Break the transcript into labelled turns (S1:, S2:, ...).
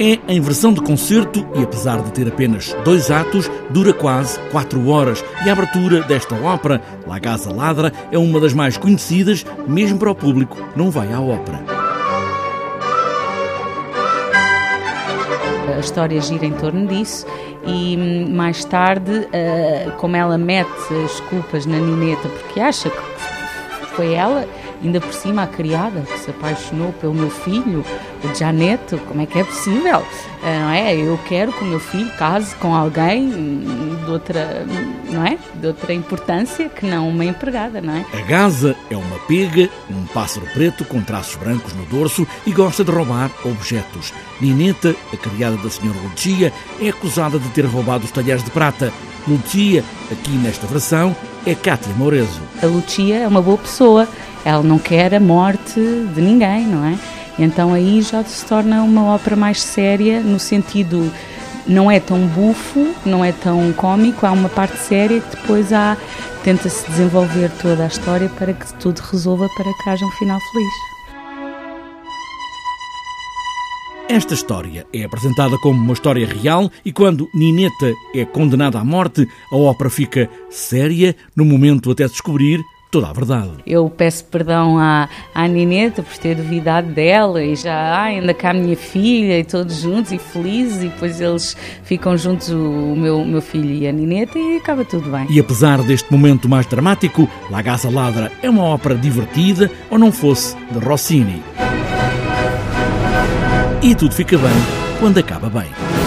S1: É em versão de concerto e, apesar de ter apenas dois atos, dura quase quatro horas. E a abertura desta ópera, La Gaza Ladra, é uma das mais conhecidas, mesmo para o público não vai à ópera.
S2: A história gira em torno disso e hum, mais tarde, eh, como ela mete as culpas na nineta porque acha que foi ela ainda por cima a criada que se apaixonou pelo meu filho, o Janeto, como é que é possível? Ah, não é? Eu quero que o meu filho case com alguém de outra, não é? De outra importância que não uma empregada, não é?
S1: A Gaza é uma pega, um pássaro preto com traços brancos no dorso e gosta de roubar objetos. Nineta, a criada da senhora Lucia, é acusada de ter roubado os talheres de prata. Lucia, aqui nesta versão, é Cátia Moureso.
S2: A Lucia é uma boa pessoa, ela não quer a morte de ninguém, não é? Então aí já se torna uma ópera mais séria, no sentido não é tão bufo, não é tão cômico, há uma parte séria que depois há tenta-se desenvolver toda a história para que tudo resolva para que haja um final feliz.
S1: Esta história é apresentada como uma história real e quando Nineta é condenada à morte, a ópera fica séria no momento até descobrir toda a verdade.
S2: Eu peço perdão à, à Nineta por ter duvidado dela e já ah, ainda cá a minha filha e todos juntos e felizes e depois eles ficam juntos o meu, meu filho e a Nineta e acaba tudo bem.
S1: E apesar deste momento mais dramático, La Gaza Ladra é uma ópera divertida ou não fosse de Rossini. E tudo fica bem quando acaba bem.